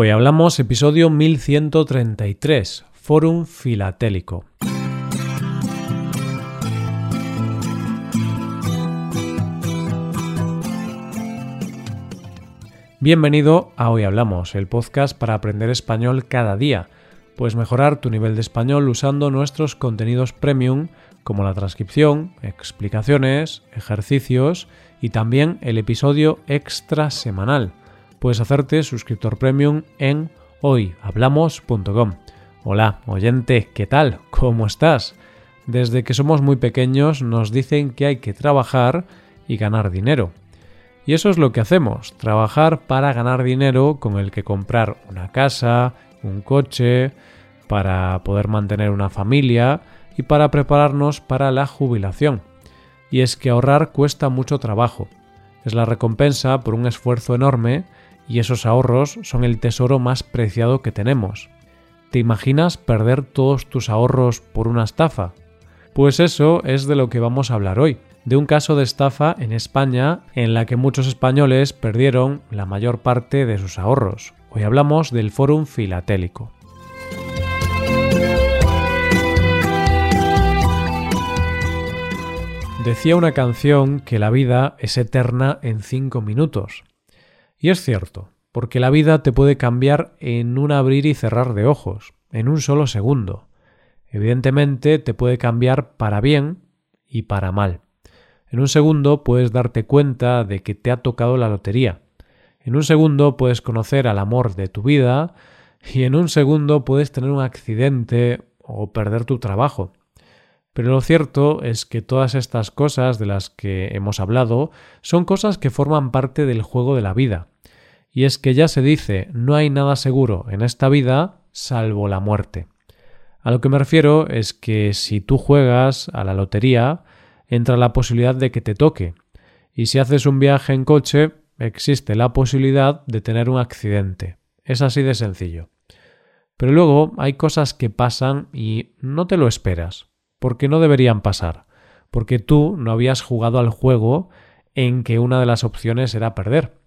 Hoy hablamos episodio 1133, Fórum Filatélico. Bienvenido a Hoy Hablamos, el podcast para aprender español cada día. Puedes mejorar tu nivel de español usando nuestros contenidos premium como la transcripción, explicaciones, ejercicios y también el episodio extra semanal puedes hacerte suscriptor premium en hoyhablamos.com. Hola, oyente, ¿qué tal? ¿Cómo estás? Desde que somos muy pequeños nos dicen que hay que trabajar y ganar dinero. Y eso es lo que hacemos, trabajar para ganar dinero con el que comprar una casa, un coche, para poder mantener una familia y para prepararnos para la jubilación. Y es que ahorrar cuesta mucho trabajo. Es la recompensa por un esfuerzo enorme y esos ahorros son el tesoro más preciado que tenemos. ¿Te imaginas perder todos tus ahorros por una estafa? Pues eso es de lo que vamos a hablar hoy, de un caso de estafa en España en la que muchos españoles perdieron la mayor parte de sus ahorros. Hoy hablamos del Fórum Filatélico. Decía una canción que la vida es eterna en cinco minutos. Y es cierto, porque la vida te puede cambiar en un abrir y cerrar de ojos, en un solo segundo. Evidentemente te puede cambiar para bien y para mal. En un segundo puedes darte cuenta de que te ha tocado la lotería. En un segundo puedes conocer al amor de tu vida y en un segundo puedes tener un accidente o perder tu trabajo. Pero lo cierto es que todas estas cosas de las que hemos hablado son cosas que forman parte del juego de la vida. Y es que ya se dice, no hay nada seguro en esta vida salvo la muerte. A lo que me refiero es que si tú juegas a la lotería, entra la posibilidad de que te toque. Y si haces un viaje en coche, existe la posibilidad de tener un accidente. Es así de sencillo. Pero luego hay cosas que pasan y no te lo esperas porque no deberían pasar, porque tú no habías jugado al juego en que una de las opciones era perder.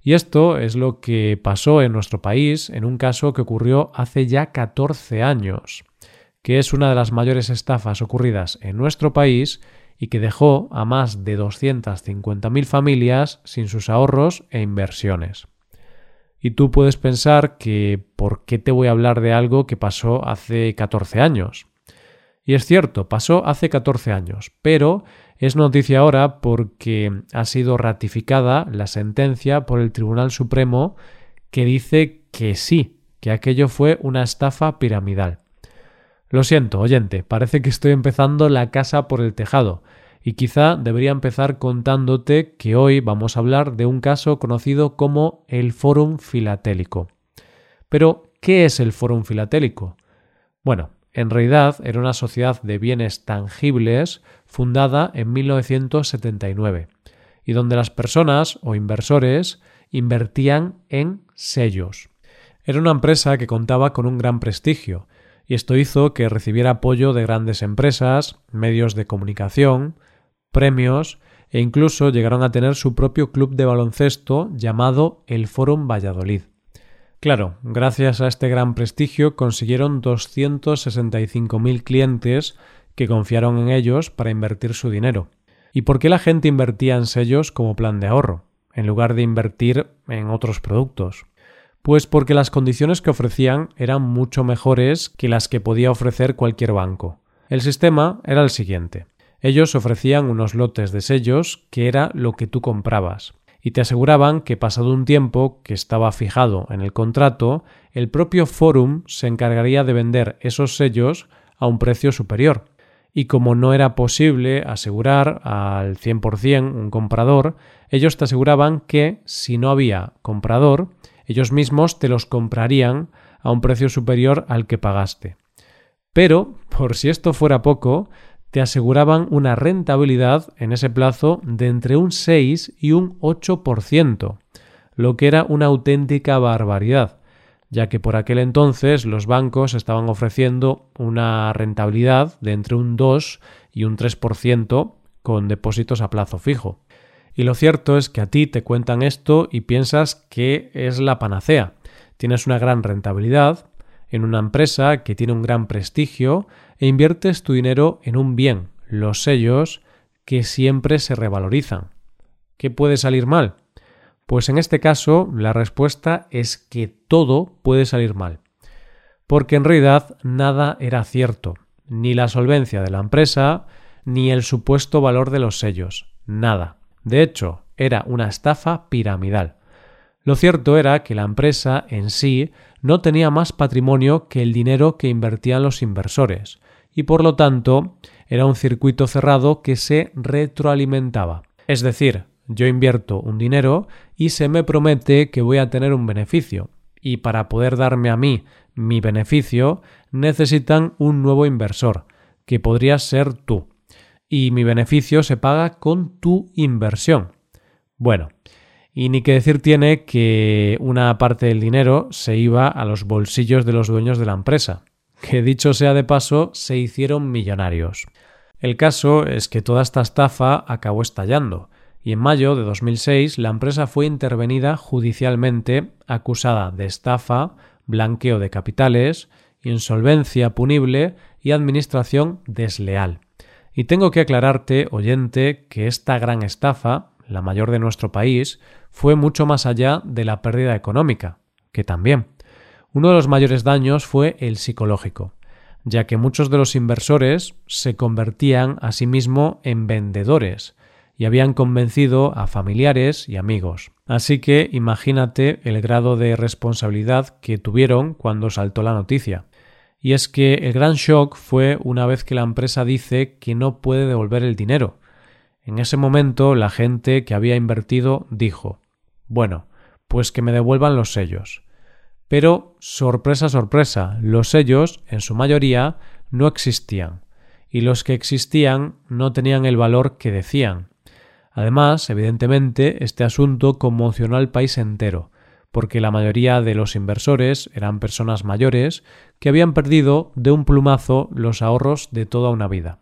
Y esto es lo que pasó en nuestro país en un caso que ocurrió hace ya 14 años, que es una de las mayores estafas ocurridas en nuestro país y que dejó a más de 250.000 familias sin sus ahorros e inversiones. Y tú puedes pensar que ¿por qué te voy a hablar de algo que pasó hace 14 años? Y es cierto, pasó hace 14 años, pero es noticia ahora porque ha sido ratificada la sentencia por el Tribunal Supremo que dice que sí, que aquello fue una estafa piramidal. Lo siento, oyente, parece que estoy empezando la casa por el tejado, y quizá debería empezar contándote que hoy vamos a hablar de un caso conocido como el Fórum Filatélico. Pero, ¿qué es el Fórum Filatélico? Bueno, en realidad era una sociedad de bienes tangibles fundada en 1979 y donde las personas o inversores invertían en sellos. Era una empresa que contaba con un gran prestigio y esto hizo que recibiera apoyo de grandes empresas, medios de comunicación, premios e incluso llegaron a tener su propio club de baloncesto llamado el Fórum Valladolid. Claro, gracias a este gran prestigio consiguieron 265.000 clientes que confiaron en ellos para invertir su dinero. ¿Y por qué la gente invertía en sellos como plan de ahorro, en lugar de invertir en otros productos? Pues porque las condiciones que ofrecían eran mucho mejores que las que podía ofrecer cualquier banco. El sistema era el siguiente. Ellos ofrecían unos lotes de sellos que era lo que tú comprabas y te aseguraban que pasado un tiempo que estaba fijado en el contrato, el propio Forum se encargaría de vender esos sellos a un precio superior. Y como no era posible asegurar al 100% un comprador, ellos te aseguraban que si no había comprador, ellos mismos te los comprarían a un precio superior al que pagaste. Pero, por si esto fuera poco, te aseguraban una rentabilidad en ese plazo de entre un 6 y un 8%, lo que era una auténtica barbaridad, ya que por aquel entonces los bancos estaban ofreciendo una rentabilidad de entre un 2 y un 3% con depósitos a plazo fijo. Y lo cierto es que a ti te cuentan esto y piensas que es la panacea. Tienes una gran rentabilidad en una empresa que tiene un gran prestigio e inviertes tu dinero en un bien, los sellos, que siempre se revalorizan. ¿Qué puede salir mal? Pues en este caso la respuesta es que todo puede salir mal. Porque en realidad nada era cierto, ni la solvencia de la empresa, ni el supuesto valor de los sellos, nada. De hecho, era una estafa piramidal. Lo cierto era que la empresa en sí no tenía más patrimonio que el dinero que invertían los inversores, y por lo tanto era un circuito cerrado que se retroalimentaba. Es decir, yo invierto un dinero y se me promete que voy a tener un beneficio, y para poder darme a mí mi beneficio necesitan un nuevo inversor, que podría ser tú, y mi beneficio se paga con tu inversión. Bueno, y ni que decir tiene que una parte del dinero se iba a los bolsillos de los dueños de la empresa, que dicho sea de paso, se hicieron millonarios. El caso es que toda esta estafa acabó estallando, y en mayo de 2006 la empresa fue intervenida judicialmente acusada de estafa, blanqueo de capitales, insolvencia punible y administración desleal. Y tengo que aclararte, oyente, que esta gran estafa, la mayor de nuestro país, fue mucho más allá de la pérdida económica, que también. Uno de los mayores daños fue el psicológico, ya que muchos de los inversores se convertían a sí mismo en vendedores y habían convencido a familiares y amigos. Así que imagínate el grado de responsabilidad que tuvieron cuando saltó la noticia. Y es que el gran shock fue una vez que la empresa dice que no puede devolver el dinero. En ese momento la gente que había invertido dijo bueno, pues que me devuelvan los sellos. Pero, sorpresa, sorpresa, los sellos, en su mayoría, no existían, y los que existían no tenían el valor que decían. Además, evidentemente, este asunto conmocionó al país entero, porque la mayoría de los inversores eran personas mayores que habían perdido de un plumazo los ahorros de toda una vida.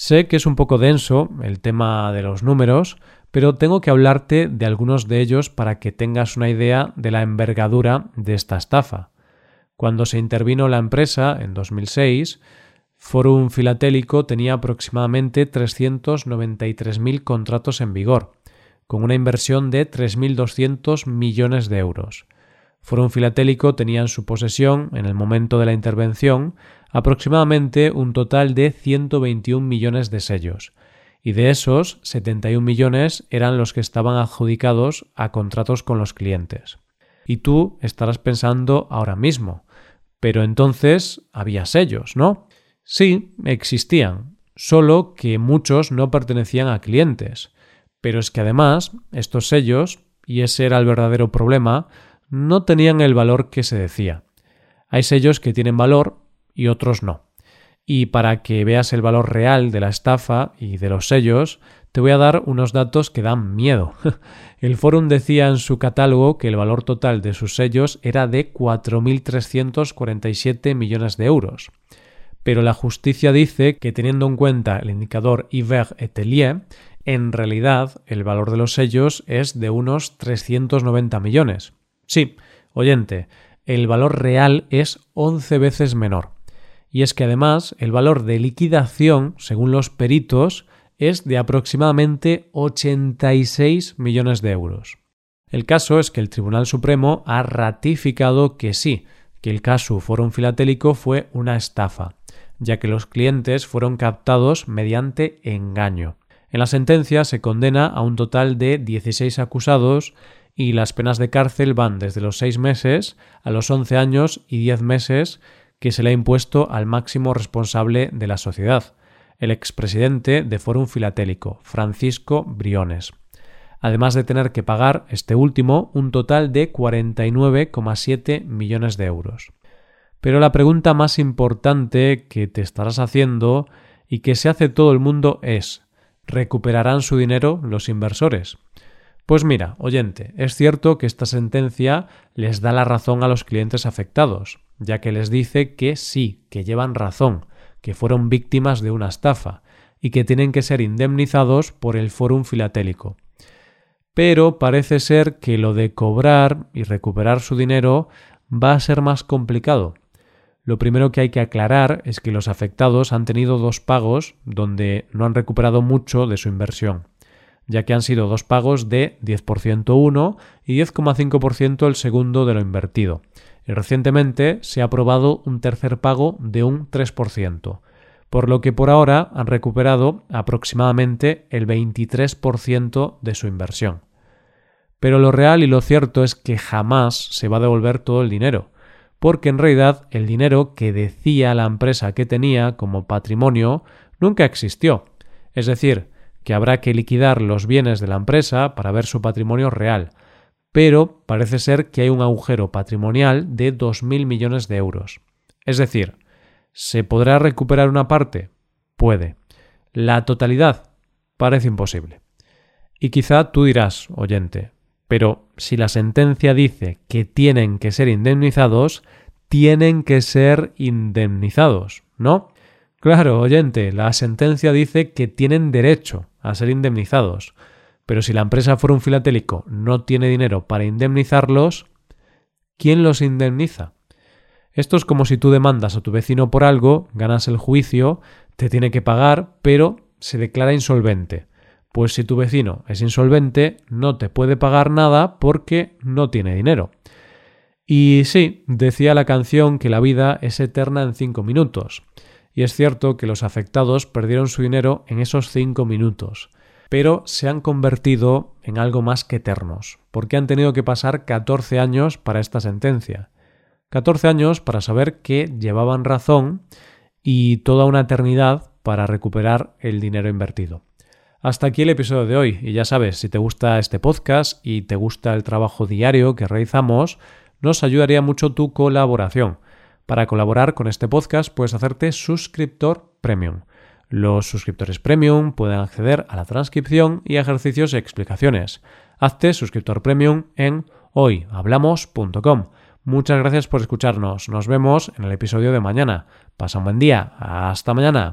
Sé que es un poco denso el tema de los números, pero tengo que hablarte de algunos de ellos para que tengas una idea de la envergadura de esta estafa. Cuando se intervino la empresa en 2006, Forum Filatélico tenía aproximadamente 393.000 contratos en vigor, con una inversión de 3.200 millones de euros. Forum Filatélico tenía en su posesión, en el momento de la intervención, aproximadamente un total de 121 millones de sellos, y de esos 71 millones eran los que estaban adjudicados a contratos con los clientes. Y tú estarás pensando ahora mismo, pero entonces había sellos, ¿no? Sí, existían, solo que muchos no pertenecían a clientes. Pero es que además estos sellos, y ese era el verdadero problema, no tenían el valor que se decía. Hay sellos que tienen valor y otros no. Y para que veas el valor real de la estafa y de los sellos, te voy a dar unos datos que dan miedo. El Forum decía en su catálogo que el valor total de sus sellos era de 4.347 millones de euros. Pero la justicia dice que teniendo en cuenta el indicador Iver Etelier, en realidad el valor de los sellos es de unos 390 millones. Sí, oyente, el valor real es 11 veces menor y es que además el valor de liquidación, según los peritos, es de aproximadamente 86 millones de euros. El caso es que el Tribunal Supremo ha ratificado que sí, que el caso Forum Filatélico fue una estafa, ya que los clientes fueron captados mediante engaño. En la sentencia se condena a un total de 16 acusados y las penas de cárcel van desde los 6 meses a los 11 años y 10 meses que se le ha impuesto al máximo responsable de la sociedad, el expresidente de Fórum Filatélico, Francisco Briones, además de tener que pagar este último un total de 49,7 millones de euros. Pero la pregunta más importante que te estarás haciendo y que se hace todo el mundo es ¿recuperarán su dinero los inversores? Pues mira, oyente, es cierto que esta sentencia les da la razón a los clientes afectados, ya que les dice que sí, que llevan razón, que fueron víctimas de una estafa y que tienen que ser indemnizados por el Fórum Filatélico. pero parece ser que lo de cobrar y recuperar su dinero va a ser más complicado. Lo primero que hay que aclarar es que los afectados han tenido dos pagos donde no han recuperado mucho de su inversión, ya que han sido dos pagos de 10% uno y 10,5% el segundo de lo invertido. Y recientemente se ha aprobado un tercer pago de un 3%, por lo que por ahora han recuperado aproximadamente el 23% de su inversión. Pero lo real y lo cierto es que jamás se va a devolver todo el dinero, porque en realidad el dinero que decía la empresa que tenía como patrimonio nunca existió. Es decir, que habrá que liquidar los bienes de la empresa para ver su patrimonio real, pero parece ser que hay un agujero patrimonial de 2.000 millones de euros. Es decir, ¿se podrá recuperar una parte? Puede. La totalidad parece imposible. Y quizá tú dirás, oyente, pero si la sentencia dice que tienen que ser indemnizados, tienen que ser indemnizados, ¿no? Claro, oyente, la sentencia dice que tienen derecho a ser indemnizados, pero si la empresa fuera un filatélico no tiene dinero para indemnizarlos, ¿quién los indemniza? Esto es como si tú demandas a tu vecino por algo, ganas el juicio, te tiene que pagar, pero se declara insolvente. Pues si tu vecino es insolvente, no te puede pagar nada porque no tiene dinero. Y sí, decía la canción que la vida es eterna en cinco minutos. Y es cierto que los afectados perdieron su dinero en esos cinco minutos, pero se han convertido en algo más que eternos, porque han tenido que pasar 14 años para esta sentencia. 14 años para saber que llevaban razón y toda una eternidad para recuperar el dinero invertido. Hasta aquí el episodio de hoy y ya sabes, si te gusta este podcast y te gusta el trabajo diario que realizamos, nos ayudaría mucho tu colaboración. Para colaborar con este podcast puedes hacerte suscriptor premium. Los suscriptores premium pueden acceder a la transcripción y ejercicios y explicaciones. Hazte suscriptor premium en hoyhablamos.com. Muchas gracias por escucharnos. Nos vemos en el episodio de mañana. Pasa un buen día. Hasta mañana.